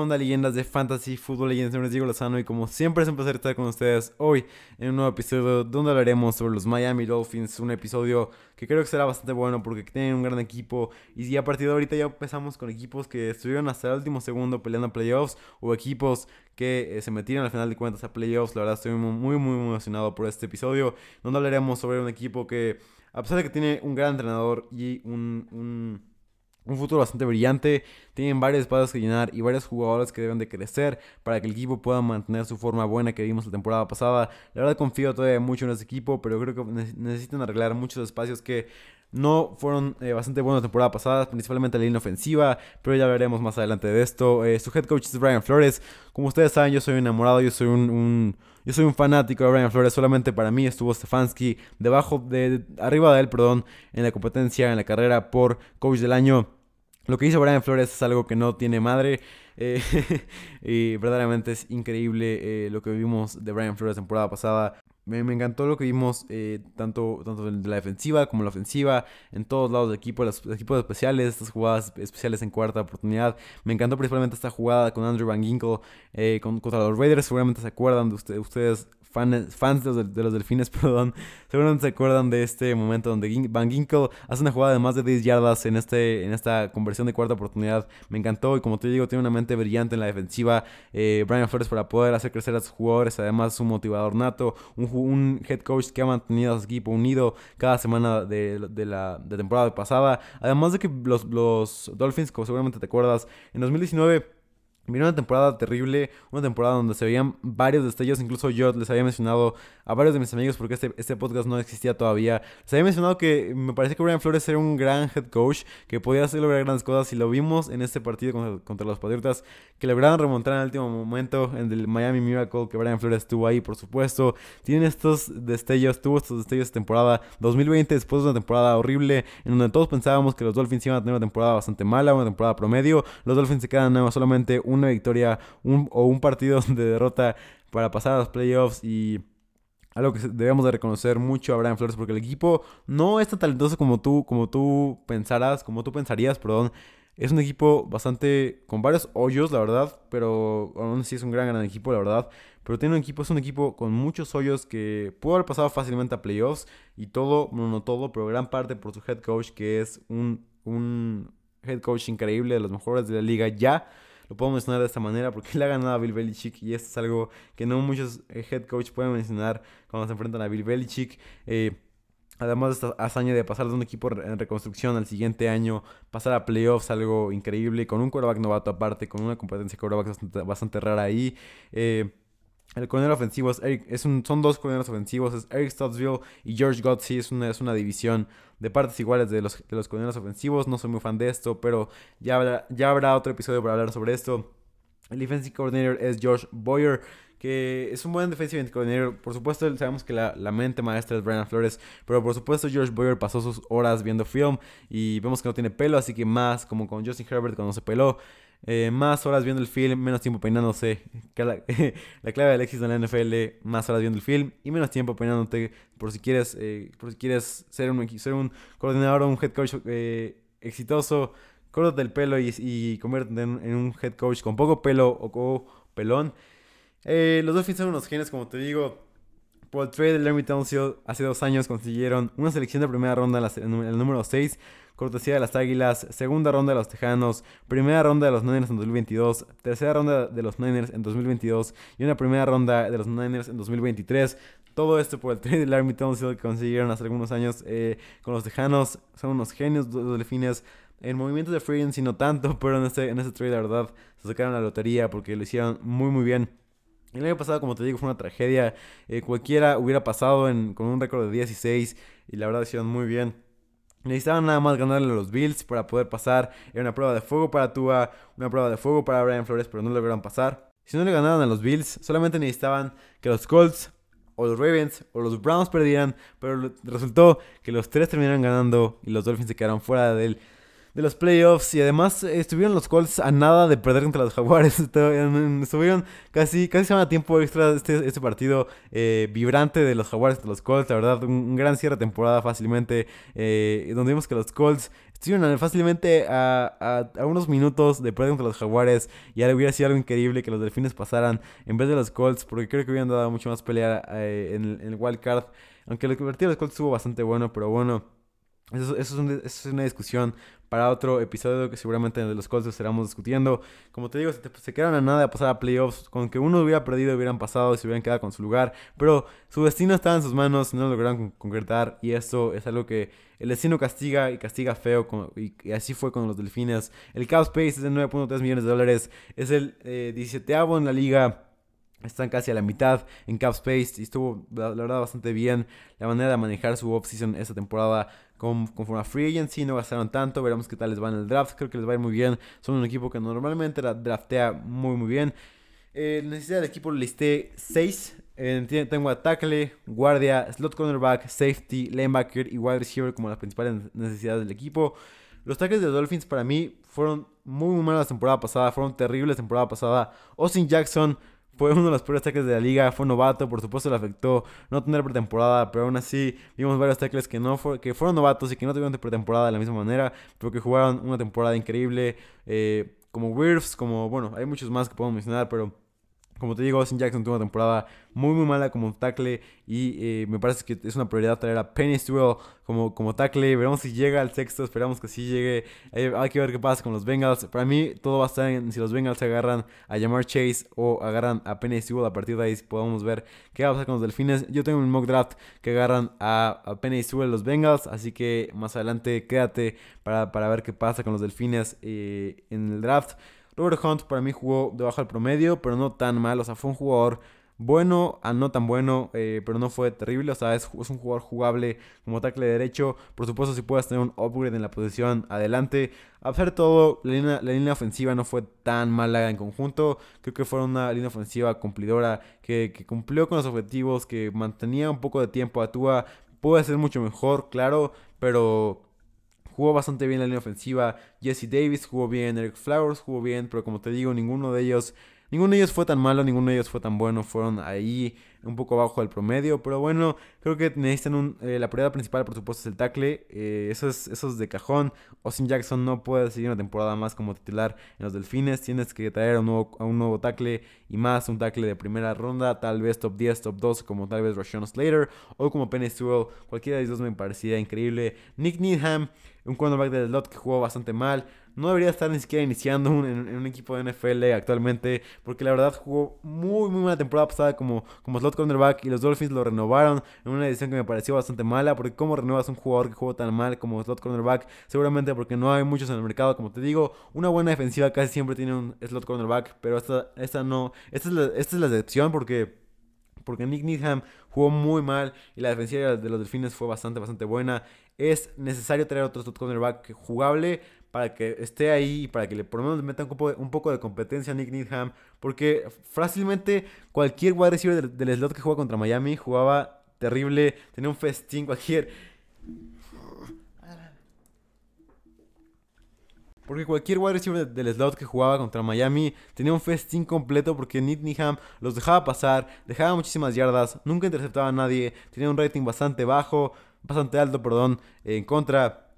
¿Qué onda, leyendas de Fantasy Fútbol Leyendas? Les Diego Lozano y como siempre es un placer estar con ustedes hoy en un nuevo episodio donde hablaremos sobre los Miami Dolphins. Un episodio que creo que será bastante bueno porque tienen un gran equipo y a partir de ahorita ya empezamos con equipos que estuvieron hasta el último segundo peleando playoffs o equipos que eh, se metieron al final de cuentas a playoffs. La verdad estoy muy, muy, muy emocionado por este episodio donde hablaremos sobre un equipo que a pesar de que tiene un gran entrenador y un un futuro bastante brillante. Tienen varios espacios que llenar y varios jugadores que deben de crecer para que el equipo pueda mantener su forma buena que vimos la temporada pasada. La verdad confío todavía mucho en ese equipo, pero creo que necesitan arreglar muchos espacios que no fueron eh, bastante buenos la temporada pasada, principalmente la línea ofensiva, pero ya veremos más adelante de esto. Eh, su head coach es Brian Flores. Como ustedes saben, yo soy enamorado, yo soy un, yo soy un fanático de Brian Flores. Solamente para mí estuvo Stefanski debajo de, arriba de él, perdón, en la competencia, en la carrera por coach del año. Lo que hizo Brian Flores es algo que no tiene madre. Eh, y verdaderamente es increíble lo que vimos de Brian Flores la temporada pasada. Me, encantó lo que vimos eh, tanto, tanto de la defensiva como la ofensiva, en todos lados del equipo, los, equipos especiales, estas jugadas especiales en cuarta oportunidad. Me encantó principalmente esta jugada con Andrew Van Ginkle eh, contra los Raiders. Seguramente se acuerdan de ustedes fans de los, de los, delfines, perdón, seguramente se acuerdan de este momento donde Van Ginkel hace una jugada de más de 10 yardas en, este, en esta conversión de cuarta oportunidad. Me encantó y como te digo, tiene una mente brillante en la defensiva. Eh, Brian Flores para poder hacer crecer a sus jugadores, además un motivador nato, un, un head coach que ha mantenido a su equipo unido cada semana de, de la de temporada pasada. Además de que los, los Dolphins, como seguramente te acuerdas, en 2019 Vino una temporada terrible, una temporada donde se veían varios destellos, incluso yo les había mencionado a varios de mis amigos porque este, este podcast no existía todavía. Les había mencionado que me parece que Brian Flores era un gran head coach, que podía hacer lograr grandes cosas y lo vimos en este partido contra, los Patriotas, que lograron remontar en el último momento en el Miami Miracle, que Brian Flores estuvo ahí, por supuesto. Tienen estos destellos, tuvo estos destellos de temporada 2020, después de una temporada horrible, en donde todos pensábamos que los Dolphins iban a tener una temporada bastante mala, una temporada promedio. Los Dolphins se quedan nada solamente un una victoria o un partido de derrota para pasar a los playoffs y algo que debemos de reconocer mucho a Brian Flores porque el equipo no es tan talentoso como tú, como tú pensarás, como tú pensarías, perdón. Es un equipo bastante con varios hoyos, la verdad, pero aún así es un gran, gran equipo, la verdad. Pero tiene un equipo, es un equipo con muchos hoyos que pudo haber pasado fácilmente a playoffs y todo, no, no todo, pero gran parte por su head coach que es un, un head coach increíble, de los mejores de la liga ya. Lo puedo mencionar de esta manera porque le ha ganado a Bill Belichick y esto es algo que no muchos eh, head coach pueden mencionar cuando se enfrentan a Bill Belichick. Eh, además de esta hazaña de pasar de un equipo en reconstrucción al siguiente año, pasar a playoffs, algo increíble, con un quarterback novato aparte, con una competencia de quarterback bastante, rara ahí. Eh, el coronel ofensivo es, Eric, es son dos coroneros ofensivos, es Eric Stottsville y George Godsey. Es una, es una división de partes iguales de los, de los coroneros ofensivos. No soy muy fan de esto, pero ya habrá, ya habrá otro episodio para hablar sobre esto. El defensive coordinator es George Boyer, que es un buen defensive coordinator. Por supuesto, sabemos que la, la, mente maestra es Brian Flores, pero por supuesto George Boyer pasó sus horas viendo film y vemos que no tiene pelo, así que más como con Justin Herbert cuando se peló. Eh, más horas viendo el film, menos tiempo peinándose. La, la, clave del éxito en la NFL, más horas viendo el film y menos tiempo peinándote por si quieres, eh, por si quieres ser un, ser un coordinador o un head coach eh, exitoso. Córtate el pelo y, y conviértete en, un head coach con poco pelo o, pelón. los dos son unos genios, como te digo. Por el trade de Larry Townsend hace dos años consiguieron una selección de primera ronda en, el número 6 cortesía de las Águilas, segunda ronda de los Tejanos, primera ronda de los Niners en 2022, tercera ronda de los Niners en 2022 y una primera ronda de los Niners en 2023. Todo esto por el trade del Army que consiguieron hace algunos años eh, con los Tejanos. Son unos genios los delfines. En movimientos de free no tanto, pero en este, en este trade, la verdad, se sacaron la lotería porque lo hicieron muy, muy bien. El año pasado, como te digo, fue una tragedia. Eh, cualquiera hubiera pasado con un récord de 16 y la verdad hicieron muy bien. Necesitaban nada más ganarle a los Bills para poder pasar. Era una prueba de fuego para Tua, una prueba de fuego para Brian Flores, pero no lograron pasar. Si no le ganaron a los Bills, solamente necesitaban que los Colts o los Ravens o los Browns perdieran, pero resultó que los tres terminaron ganando y los Dolphins se quedaron fuera del de los playoffs y además estuvieron los Colts a nada de perder contra los Jaguares. Estuvieron casi, casi se a tiempo extra este, este partido eh, vibrante de los Jaguares contra los Colts. La verdad, un, gran cierre de temporada fácilmente, eh, donde vimos que los Colts estuvieron fácilmente a, a, unos minutos de perder contra los Jaguares y ahora hubiera sido algo increíble que los Delfines pasaran en vez de los Colts, porque creo que hubieran dado mucho más pelea eh, en, el, wild card. Aunque el partido de los Colts estuvo bastante bueno, pero bueno. Eso, es una discusión para otro episodio que seguramente de los Colts estaremos discutiendo. Como te digo, se, se, quedaron a nada de pasar a playoffs. Con que uno hubiera perdido, hubieran pasado y se hubieran quedado con su lugar. Pero su destino estaba en sus manos, no lo lograron concretar. Y eso es algo que el destino castiga y castiga feo. y, así fue con los Delfines. El cap space es de 9.3 millones de dólares. Es el 17 eh, en la liga. Están casi a la mitad en cap space y estuvo, la, verdad, bastante bien la manera de manejar su offseason esta temporada con, conforme a Free Agency, no gastaron tanto, veremos qué tal les va en el draft, creo que les va a ir muy bien, son un equipo que normalmente la draftea muy muy bien. Eh, necesidad del equipo listé 6, eh, tengo a tackle, guardia, slot cornerback, safety, linebacker y wide receiver como las principales necesidades del equipo. Los tackles de Dolphins para mí fueron muy, muy malos la temporada pasada, fueron terribles la temporada pasada. Austin Jackson fue uno de los peores tackles de la liga, fue novato, por supuesto le afectó no tener pretemporada, pero aún así vimos varios tackles que, no que fueron novatos y que no tuvieron pretemporada de la misma manera, pero que jugaron una temporada increíble, eh, como Wirfs, como, bueno, hay muchos más que podemos mencionar, pero como te digo, Austin Jackson tuvo una temporada muy muy mala como tackle y eh, me parece que es una prioridad traer a Penny Stewell como, como tackle. Veremos si llega al sexto, esperamos que sí llegue. hay que ver qué pasa con los Bengals. Para mí todo va a estar en si los Bengals agarran a Jamar Chase o agarran a Penny Stewell. A partir de ahí podemos ver qué va a pasar con los Delfines. Yo tengo un mock draft que agarran a, a Penny Stewell los Bengals, así que más adelante quédate para, para ver qué pasa con los Delfines eh, en el draft. Robert Hunt para mí jugó debajo del promedio, pero no tan mal. O sea, fue un jugador bueno a no tan bueno, eh, pero no fue terrible. O sea, es, un jugador jugable como tackle derecho. Por supuesto, si puedes tener un upgrade en la posición adelante. A hacer todo, la línea, ofensiva no fue tan mala en conjunto. Creo que fue una línea ofensiva cumplidora que, que cumplió con los objetivos, que mantenía un poco de tiempo a Tua. Puede ser mucho mejor, claro, pero Jugó bastante bien la línea ofensiva. Jesse Davis jugó bien. Eric Flowers jugó bien. Pero como te digo, ninguno de ellos. Ninguno de ellos fue tan malo, ninguno de ellos fue tan bueno. Fueron ahí un poco abajo del promedio. Pero bueno, creo que necesitan un, eh, la prioridad principal, por supuesto, es el tackle. Eh, eso, es, eso es de cajón. Austin Jackson no puede seguir una temporada más como titular en los Delfines. Tienes que traer a un nuevo, a un nuevo tackle y más un tackle de primera ronda. Tal vez top 10, top 2, como tal vez Rashawn Slater o como Penny Sewell. Cualquiera de dos me parecía increíble. Nick Needham un cornerback del slot que jugó bastante mal. No debería estar ni siquiera iniciando en, un equipo de NFL actualmente, porque la verdad jugó muy, muy mala temporada pasada como, como slot cornerback y los Dolphins lo renovaron en una edición que me pareció bastante mala, porque ¿cómo renuevas un jugador que jugó tan mal como slot cornerback? Seguramente porque no hay muchos en el mercado, como te digo, una buena defensiva casi siempre tiene un slot cornerback, pero esta, esta no, esta es la, esta es la excepción porque porque Nick Needham jugó muy mal y la defensiva de los Delfines fue bastante, bastante buena es necesario traer otro cornerback jugable para que esté ahí y para que le por lo menos meta un poco, de competencia a Nick Needham. Porque fácilmente cualquier wide receiver del, slot que juega contra Miami jugaba terrible, tenía un festín cualquier. Porque cualquier wide receiver del slot que jugaba contra Miami tenía un festín completo porque Needham los dejaba pasar, dejaba muchísimas yardas, nunca interceptaba a nadie, tenía un rating bastante bajo bastante alto, perdón, en contra.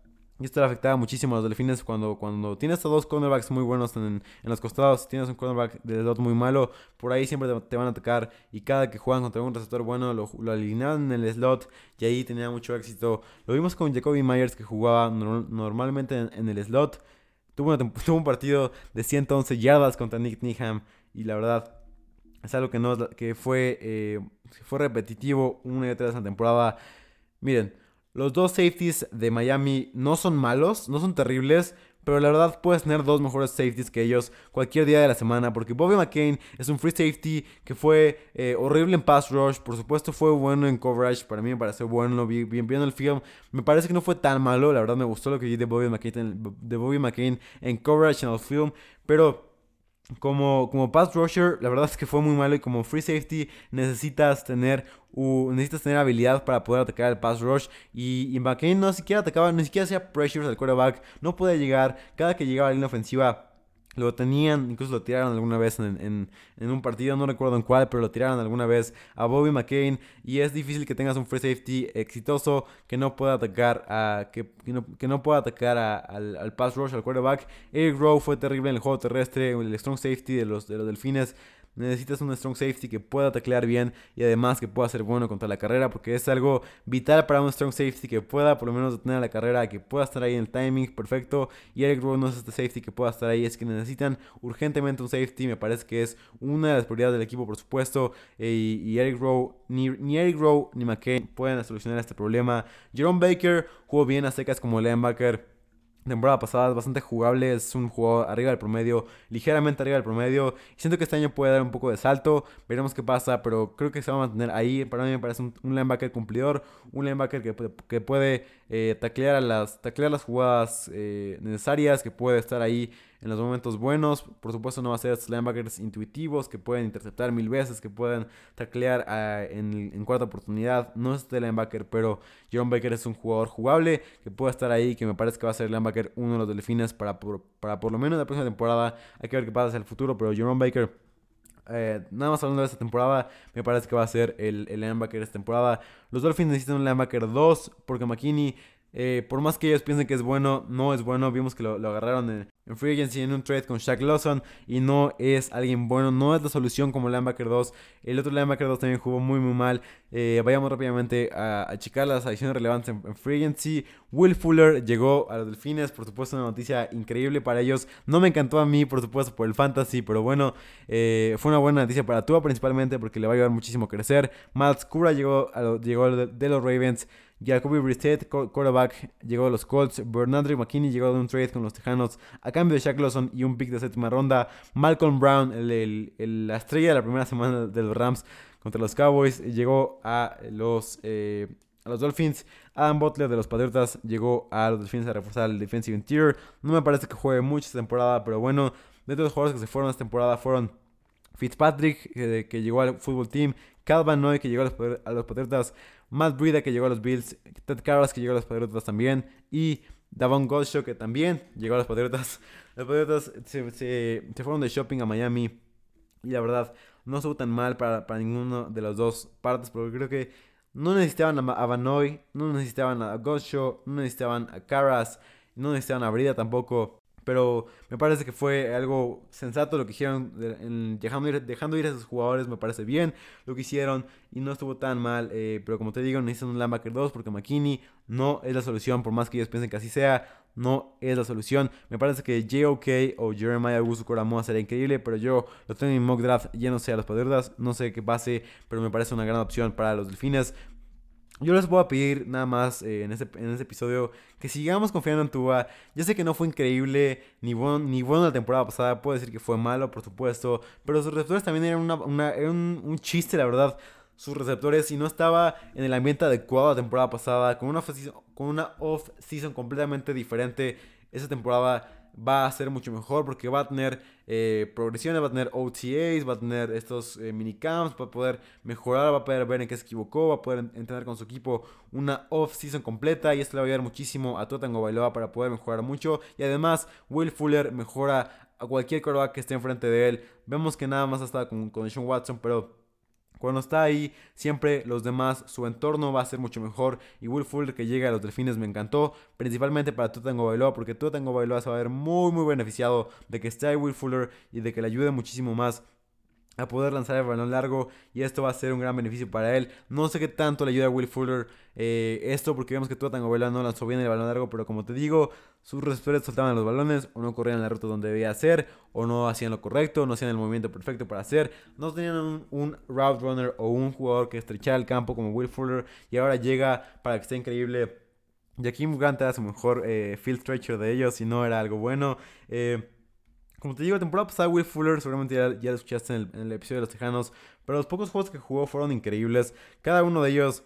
Y esto le afectaba muchísimo a los delfines cuando, cuando tienes a dos cornerbacks muy buenos en, los costados, tienes un cornerback de slot muy malo, por ahí siempre te, van a atacar y cada que juegan contra un receptor bueno lo, lo en el slot y ahí tenía mucho éxito. Lo vimos con Jacoby Myers que jugaba normalmente en, el slot. Tuvo, tuvo, un partido de 111 yardas contra Nick Needham y la verdad es algo que, no, que fue, eh, fue repetitivo una y otra vez en la temporada. Miren, los dos safeties de Miami no son malos, no son terribles, pero la verdad puedes tener dos mejores safeties que ellos cualquier día de la semana, porque Bobby McCain es un free safety que fue eh, horrible en pass rush, por supuesto fue bueno en coverage, para mí me pareció bueno, viendo el film, me parece que no fue tan malo, la verdad me gustó lo que vi Bobby McCain, de Bobby McCain en coverage en el film, pero como, como pass rusher, la verdad es que fue muy malo y como free safety necesitas tener, necesitas tener habilidad para poder atacar el pass rush. Y, y McCain no siquiera atacaba, ni siquiera hacía pressures al quarterback, no podía llegar, cada que llegaba a la línea ofensiva lo tenían, incluso lo tiraron alguna vez en, un partido, no recuerdo en cuál, pero lo tiraron alguna vez a Bobby McCain. Y es difícil que tengas un free safety exitoso que no pueda atacar a que, que, no, pueda atacar al, al, pass rush, al quarterback. Eric Rowe fue terrible en el juego terrestre, el strong safety de los, de los delfines necesitas un strong safety que pueda taclear bien y además que pueda ser bueno contra la carrera porque es algo vital para un strong safety que pueda por lo menos detener la carrera, que pueda estar ahí en el timing perfecto y Eric Rowe no es este safety que pueda estar ahí, es que necesitan urgentemente un safety, me parece que es una de las prioridades del equipo por supuesto eh, y, Eric Rowe, ni, ni, Eric Rowe ni McCain pueden solucionar este problema. Jerome Baker jugó bien a secas como linebacker temporada pasada es bastante jugable, es un jugador arriba del promedio, ligeramente arriba del promedio. Siento que este año puede dar un poco de salto, veremos qué pasa, pero creo que se va a mantener ahí. Para mí me parece un, linebacker cumplidor, un linebacker que, que puede eh, taclear, las, taclear las jugadas eh, necesarias, que puede estar ahí en los momentos buenos. Por supuesto, no va a ser linebackers intuitivos que pueden interceptar mil veces, que pueden taclear ah, en, cuarta oportunidad. No es este linebacker, pero Jerome Baker es un jugador jugable que puede estar ahí, que me parece que va a ser linebacker uno de los delfines para por, para por lo menos la próxima temporada. Hay que ver qué pasa hacia el futuro, pero Jerome Baker. Eh, nada más hablando de esta temporada, me parece que va a ser el, el linebacker de esta temporada. Los Dolphins necesitan un linebacker 2 porque McKinney eh, por más que ellos piensen que es bueno, no es bueno. Vimos que lo, agarraron en, Free Agency en un trade con Shaq Lawson y no es alguien bueno, no es la solución como Linebacker 2. El otro Linebacker 2 también jugó muy muy mal. Eh, vayamos rápidamente a, checar las adiciones relevantes en, Free Agency. Will Fuller llegó a los Delfines, por supuesto una noticia increíble para ellos. No me encantó a mí, por supuesto, por el Fantasy, pero bueno, eh, fue una buena noticia para Tua principalmente porque le va a ayudar muchísimo a crecer. Matt Cura llegó, a llegó de los Ravens. Jacoby Brissett, quarterback, llegó a los Colts. Bernardri McKinney llegó de un trade con los Tejanos a cambio de Shaq Lawson y un pick de séptima ronda. Malcolm Brown, la estrella de la primera semana de los Rams contra los Cowboys, llegó a los, eh, a los Dolphins. Adam Butler de los Patriotas llegó a los Dolphins a reforzar el defensive interior. No me parece que juegue mucho esta temporada, pero bueno, de todos los jugadores que se fueron esta temporada fueron Fitzpatrick, que, llegó al fútbol team, Calvin Noy, que llegó a los, a los Patriotas, Matt Breida que llegó a los Bills, Ted Carras que llegó a los Patriotas también y Davon Godshaw que también llegó a los Patriotas. Los Patriotas se, fueron de shopping a Miami y la verdad no estuvo tan mal para, para ninguno de las dos partes porque creo que no necesitaban a, Vanoy, no necesitaban a Godshaw, no necesitaban a Carras, no necesitaban a Brida tampoco. Pero me parece que fue algo sensato lo que hicieron, dejando, ir, dejando ir a esos jugadores, me parece bien lo que hicieron y no estuvo tan mal. Eh, pero como te digo, necesitan un linebacker 2 porque McKinney no es la solución, por más que ellos piensen que así sea, no es la solución. Me parece que JOK o Jeremiah Augusto Coramoa sería increíble, pero yo lo tengo en mock draft, ya no sé a no sé qué pase, pero me parece una gran opción para los delfines. Yo les voy a pedir nada más eh, en, este, en episodio que sigamos confiando en Tua. Yo sé que no fue increíble ni bueno, ni bueno la temporada pasada. Puedo decir que fue malo, por supuesto. Pero sus receptores también eran, una, un, chiste, la verdad. Sus receptores, si no estaba en el ambiente adecuado la temporada pasada, con una, con una off-season completamente diferente, esa temporada va a ser mucho mejor porque va a tener eh, progresiones, va a tener OTAs, va a tener estos eh, minicamps, va a poder mejorar, va a poder ver en qué se equivocó, va a poder entrenar con su equipo una off-season completa y esto le va a ayudar muchísimo a Totango Bailoa para poder mejorar mucho y además Will Fuller mejora a cualquier quarterback que esté enfrente de él. Vemos que nada más está con, con Sean Watson, pero cuando está ahí, siempre los demás, su entorno va a ser mucho mejor. Y Will Fuller que llega a los delfines me encantó. Principalmente para Tutango Bailoa, porque Tutango Bailoa se va a ver muy, muy beneficiado de que esté ahí Will Fuller y de que le ayude muchísimo más a poder lanzar el balón largo y esto va a ser un gran beneficio para él. No sé qué tanto le ayuda a Will Fuller eh, esto porque vemos que Tua Tagovailoa no lanzó bien el balón largo, pero como te digo, sus receptores soltaban los balones o no corrían la ruta donde debía ser o no hacían lo correcto, no hacían el movimiento perfecto para hacer, no tenían un, un route runner o un jugador que estrechara el campo como Will Fuller y ahora llega para que esté increíble. Jaquim Grant era su mejor eh, field stretcher de ellos y no era algo bueno. Eh, como te digo, la temporada pasada Will Fuller, seguramente ya, lo escuchaste en el, episodio de los Tejanos, pero los pocos juegos que jugó fueron increíbles. Cada uno de ellos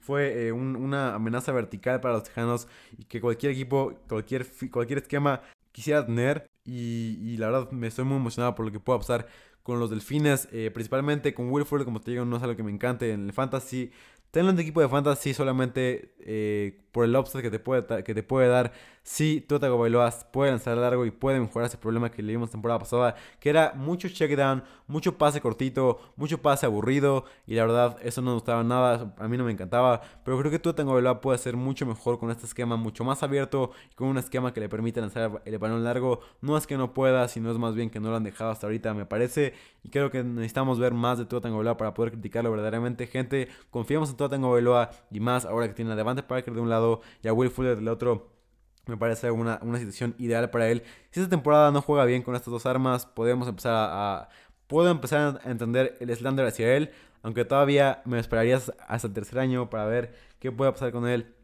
fue eh, una amenaza vertical para los Tejanos y que cualquier equipo, cualquier, cualquier esquema quisiera tener. Y, la verdad me estoy muy emocionado por lo que pueda pasar con los delfines, eh, principalmente con Wilford, como te digo, no es algo que me encante en el fantasy. En tu equipo de fantasy solamente eh, por el upside que te puede, que te puede dar si Tua Bailoa puede lanzar largo y puede mejorar ese problema que le vimos temporada pasada, que era mucho check down, mucho pase cortito, mucho pase aburrido y la verdad eso no me gustaba nada, a mí no me encantaba, pero creo que Tua Bailoa puede ser mucho mejor con este esquema mucho más abierto y con un esquema que le permite lanzar el balón largo, no es que no pueda, sino es más bien que no lo han dejado hasta ahorita me parece y creo que necesitamos ver más de Tua Bailoa para poder criticarlo verdaderamente, gente, confiamos en Tua Bailoa y más ahora que tiene a Devante Parker de un lado y a Will Fuller del otro. Me parece una, situación ideal para él. Si esta temporada no juega bien con estas dos armas, podemos empezar a, puedo empezar a entender el slander hacia él. Aunque todavía me esperaría hasta el tercer año para ver qué puede pasar con él.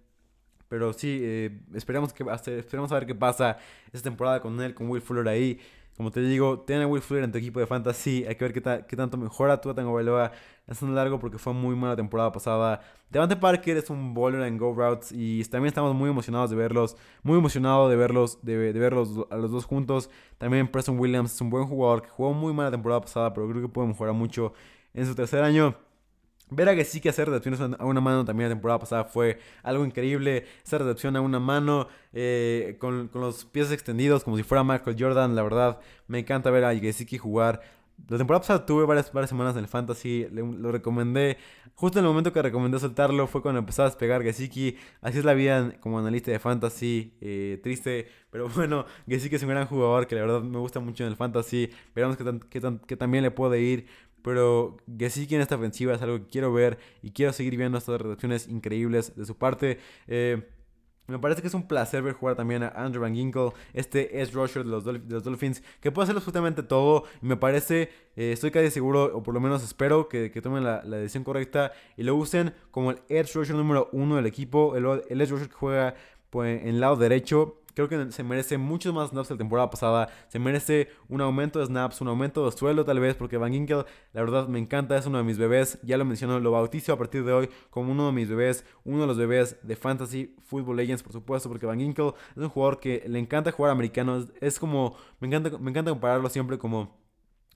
Pero sí, eh, esperemos, que, esperemos a ver qué pasa esta temporada con él, con Will Fuller ahí. Como te digo, tiene a Will Fuller en tu equipo de fantasy. Hay que ver qué, qué tanto mejora Bailoa. Es un largo porque fue muy mala temporada pasada. Devante Parker es un bowler en go routes y también estamos muy emocionados de verlos. Muy emocionado de verlos, de, de verlos a los dos juntos. También Preston Williams es un buen jugador que jugó muy mala temporada pasada, pero creo que puede mejorar mucho en su tercer año. Ver a que hacer recepciones a una mano también la temporada pasada fue algo increíble. Esa recepción a una mano eh, con, los pies extendidos como si fuera Michael Jordan. La verdad, me encanta ver a Gesicki jugar. La temporada pasada tuve varias, varias semanas en el Fantasy, lo recomendé. Justo en el momento que recomendé soltarlo fue cuando empezaba a despegar Gesicki. Así es la vida como analista de Fantasy, eh, triste. Pero bueno, Gesicki es un gran jugador que la verdad me gusta mucho en el Fantasy. Veremos que también le puede ir. Pero que sí que en esta ofensiva es algo que quiero ver y quiero seguir viendo estas reducciones increíbles de su parte. Eh, me parece que es un placer ver jugar también a Andrew Van Ginkle, este edge rusher de los, Dolphins, que puede hacer absolutamente todo. Y me parece, eh, estoy casi seguro, o por lo menos espero, que, tomen la, decisión correcta y lo usen como el edge rusher número uno del equipo, el, el edge rusher que juega pues, en lado derecho Creo que se merece muchos más snaps que la temporada pasada. Se merece un aumento de snaps, un aumento de suelo tal vez, porque Van Ginkel, la verdad, me encanta, es uno de mis bebés. Ya lo menciono, lo bautizo a partir de hoy como uno de mis bebés, uno de los bebés de Fantasy Football Legends, por supuesto, porque Van Ginkel es un jugador que le encanta jugar americano. Es, como, me encanta, me encanta compararlo siempre como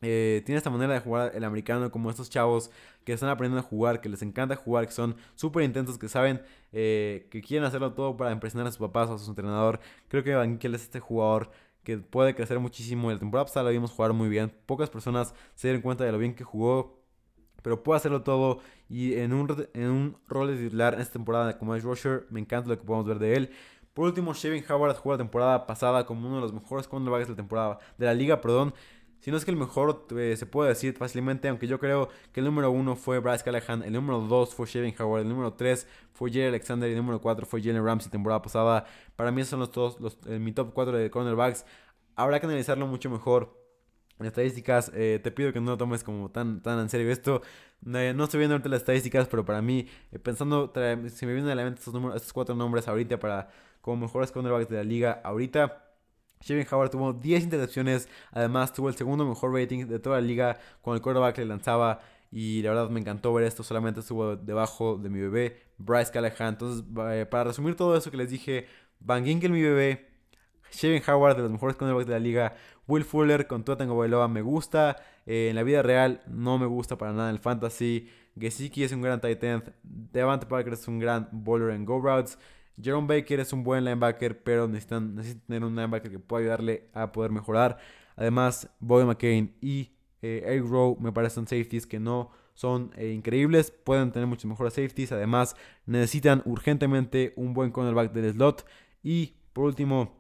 eh, tiene esta manera de jugar el americano como estos chavos que están aprendiendo a jugar, que les encanta jugar, que son súper intensos, que saben eh, que quieren hacerlo todo para impresionar a sus papás o a su entrenador. Creo que Van es este jugador que puede crecer muchísimo. El temporada pasada lo vimos jugar muy bien. Pocas personas se dieron cuenta de lo bien que jugó. Pero puede hacerlo todo y en un, en un rol de titular en esta temporada como es Rusher, me encanta lo que podemos ver de él. Por último, Shevin Howard jugó la temporada pasada como uno de los mejores cornerbacks de la temporada, de la liga, perdón. Si no es que el mejor eh, se puede decir fácilmente, aunque yo creo que el número uno fue Bryce Callahan, el número dos fue Shevin Howard, el número tres fue Jerry Alexander y el número cuatro fue Jalen Ramsey temporada pasada. Para mí son los dos, los, eh, mi top 4 de cornerbacks. Habrá que analizarlo mucho mejor. En estadísticas, eh, te pido que no lo tomes como tan, tan en serio esto. no estoy viendo ahorita las estadísticas, pero para mí, pensando, si me vienen a la mente estos, números, estos cuatro nombres ahorita para como mejores cornerbacks de la liga ahorita Shevin Howard tuvo 10 intercepciones, además tuvo el segundo mejor rating de toda la liga con el quarterback le lanzaba y la verdad me encantó ver esto, solamente estuvo debajo de mi bebé, Bryce Callahan. Entonces, eh, para resumir todo eso que les dije, Van Ginkel mi bebé, Shevin Howard de los mejores cornerbacks de la liga, Will Fuller con Tua Bailoa me gusta, eh, en la vida real no me gusta para nada en el fantasy, Gesicki es un gran tight end, Devante Parker es un gran bowler en go routes, Jerome Baker es un buen linebacker, pero necesitan, tener un linebacker que pueda ayudarle a poder mejorar. Además, Bobby McCain y eh, Rowe me parecen safeties que no son eh, increíbles, pueden tener muchos mejores safeties. Además, necesitan urgentemente un buen cornerback del slot. Y por último,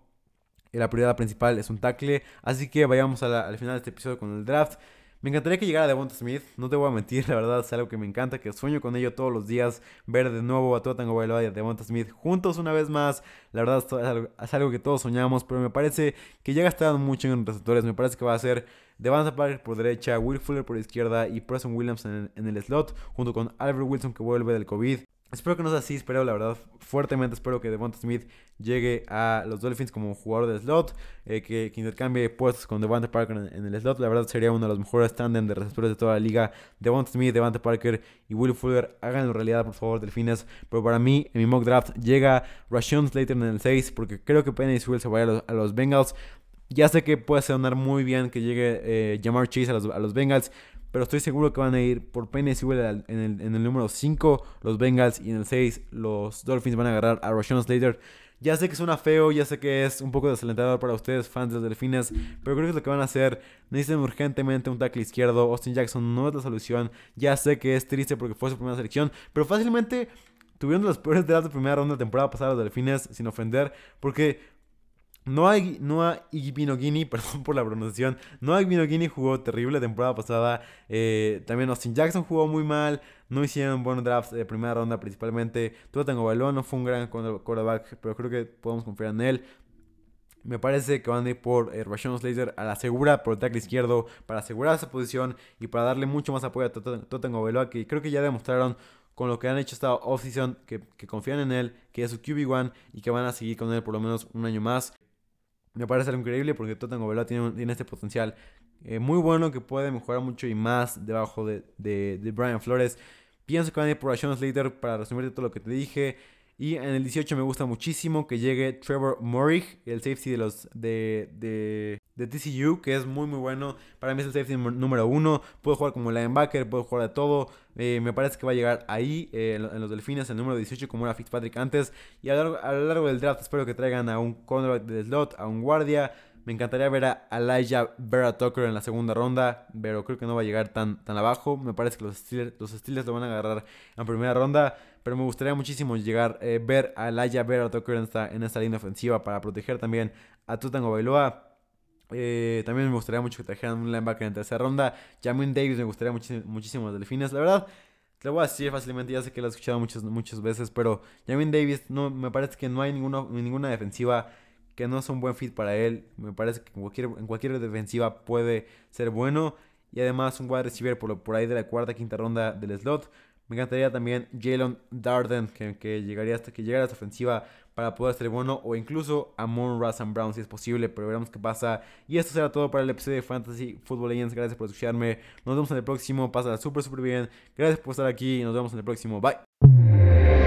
la prioridad principal es un tackle. Así que vayamos al final de este episodio con el draft. Me encantaría que llegara Devonta Smith, no te voy a mentir, la verdad es algo que me encanta, que sueño con ello todos los días, ver de nuevo a Tua Bailoa y a Devonta Smith juntos una vez más. La verdad es algo, que todos soñamos, pero me parece que ya gastaron mucho en receptores. Me parece que va a ser Devonta Parker por derecha, Will Fuller por izquierda y Preston Williams en el slot, junto con Albert Wilson que vuelve del COVID. Espero que no sea así, espero la verdad, fuertemente espero que Devonta Smith llegue a los Dolphins como jugador de slot, eh, que, que, intercambie puestos con Devonta Parker en, el slot, la verdad sería uno de los mejores stand de receptores de toda la liga. Devonta Smith, Devonta Parker y Will Fuller, háganlo realidad por favor, Delfines, pero para mí, en mi mock draft, llega Rashawn Slater en el 6, porque creo que Penny Sewell se vaya a los, Bengals, Ya sé que puede sonar muy bien que llegue eh, Jamar Chase a los, a los Bengals, pero estoy seguro que van a ir por Penny en el, en el número 5 los Bengals y en el 6 los Dolphins van a agarrar a Rashawn Slater. Ya sé que suena feo, ya sé que es un poco desalentador para ustedes, fans de los Delfines, pero creo que es lo que van a hacer. Necesitan urgentemente un tackle izquierdo. Austin Jackson no es la solución. Ya sé que es triste porque fue su primera selección, pero fácilmente tuvieron los peores drafts de primera ronda de temporada pasada los Delfines, sin ofender, porque no hay, no Guinea, perdón por la pronunciación. No Guinea jugó terrible temporada pasada. Eh, también Austin Jackson jugó muy mal. No hicieron buenos drafts de primera ronda principalmente. Todo tengo balón, no fue un gran quarterback, pero creo que podemos confiar en él. Me parece que van a ir por eh, Rashawn Slater a la segura por el tackle izquierdo para asegurar esa posición y para darle mucho más apoyo a Totengo Bailoa, que creo que ya demostraron con lo que han hecho esta offseason que, que confían en él, que es su QB1 y que van a seguir con él por lo menos un año más. Me parece algo increíble porque Tottenham Veloa tiene, tiene este potencial eh, muy bueno que puede mejorar mucho y más debajo de, de, Brian Flores. Pienso que van a ir por Rashawn Slater para resumirte todo lo que te dije. Y en el 18 me gusta muchísimo que llegue Trevor Murray, el safety de los de, de, de, TCU, que es muy muy bueno. Para mí es el safety número uno. Puede jugar como linebacker, puede jugar de todo. Eh, me parece que va a llegar ahí eh, en, los Delfines, el número 18, como era Fitzpatrick antes. Y a lo, largo, a lo largo del draft espero que traigan a un cornerback de slot, a un guardia. Me encantaría ver a Elijah Vera Tucker en la segunda ronda, pero creo que no va a llegar tan, tan abajo. Me parece que los Steelers, los Steelers lo van a agarrar en primera ronda, pero me gustaría muchísimo llegar eh, ver a Elijah Vera Tucker en esta, en esta línea ofensiva para proteger también a Tutango Bailoa. Eh, también me gustaría mucho que trajeran un linebacker en tercera ronda. Jamin Davis me gustaría muchísimo, muchísimo los delfines. La verdad, te lo voy a decir fácilmente, ya sé que lo he escuchado muchas, muchas veces, pero Jamin Davis no, me parece que no hay ninguna, ninguna defensiva que no es un buen fit para él. Me parece que en cualquier, en cualquier defensiva puede ser bueno. Y además un wide receiver por, ahí de la cuarta, quinta ronda del slot. Me encantaría también Jalen Darden, que, llegaría hasta que llegara a esta ofensiva para poder ser bueno. O incluso Amon Russell Brown si es posible, pero veremos qué pasa. Y esto será todo para el episodio de Fantasy Football Legends. Gracias por escucharme. Nos vemos en el próximo. Pásala súper, súper bien. Gracias por estar aquí. Nos vemos en el próximo. Bye.